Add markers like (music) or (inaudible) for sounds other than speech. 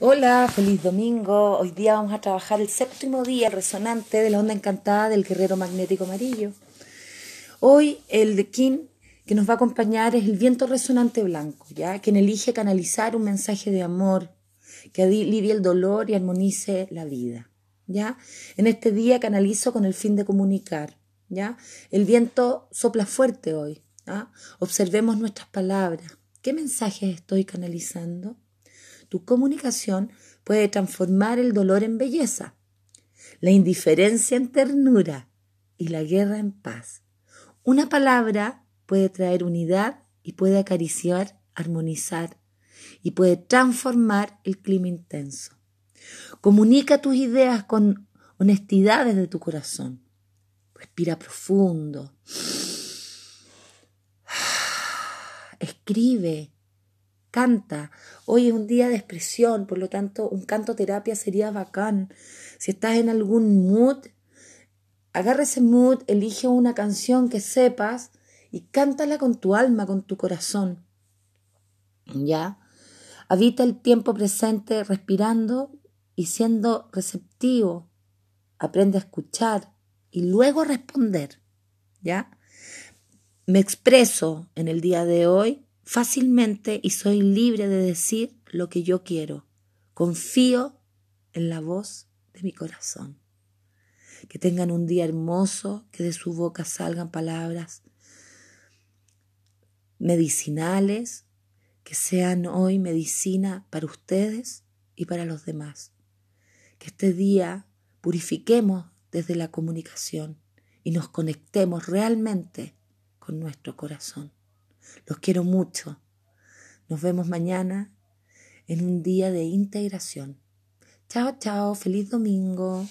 Hola, feliz domingo. Hoy día vamos a trabajar el séptimo día resonante de la onda encantada del guerrero magnético amarillo. Hoy el de King que nos va a acompañar es el viento resonante blanco, ¿ya? Quien elige canalizar un mensaje de amor que alivie el dolor y armonice la vida, ¿ya? En este día canalizo con el fin de comunicar, ¿ya? El viento sopla fuerte hoy, Observemos nuestras palabras. ¿Qué mensajes estoy canalizando? Tu comunicación puede transformar el dolor en belleza, la indiferencia en ternura y la guerra en paz. Una palabra puede traer unidad y puede acariciar, armonizar y puede transformar el clima intenso. Comunica tus ideas con honestidad desde tu corazón. Respira profundo. (sighs) Escribe canta. Hoy es un día de expresión, por lo tanto, un canto terapia sería bacán. Si estás en algún mood, agarra ese mood, elige una canción que sepas y cántala con tu alma, con tu corazón. ¿Ya? Habita el tiempo presente respirando y siendo receptivo. Aprende a escuchar y luego a responder. ¿Ya? Me expreso en el día de hoy fácilmente y soy libre de decir lo que yo quiero. Confío en la voz de mi corazón. Que tengan un día hermoso, que de su boca salgan palabras medicinales, que sean hoy medicina para ustedes y para los demás. Que este día purifiquemos desde la comunicación y nos conectemos realmente con nuestro corazón. Los quiero mucho. Nos vemos mañana en un día de integración. Chao, chao. Feliz domingo.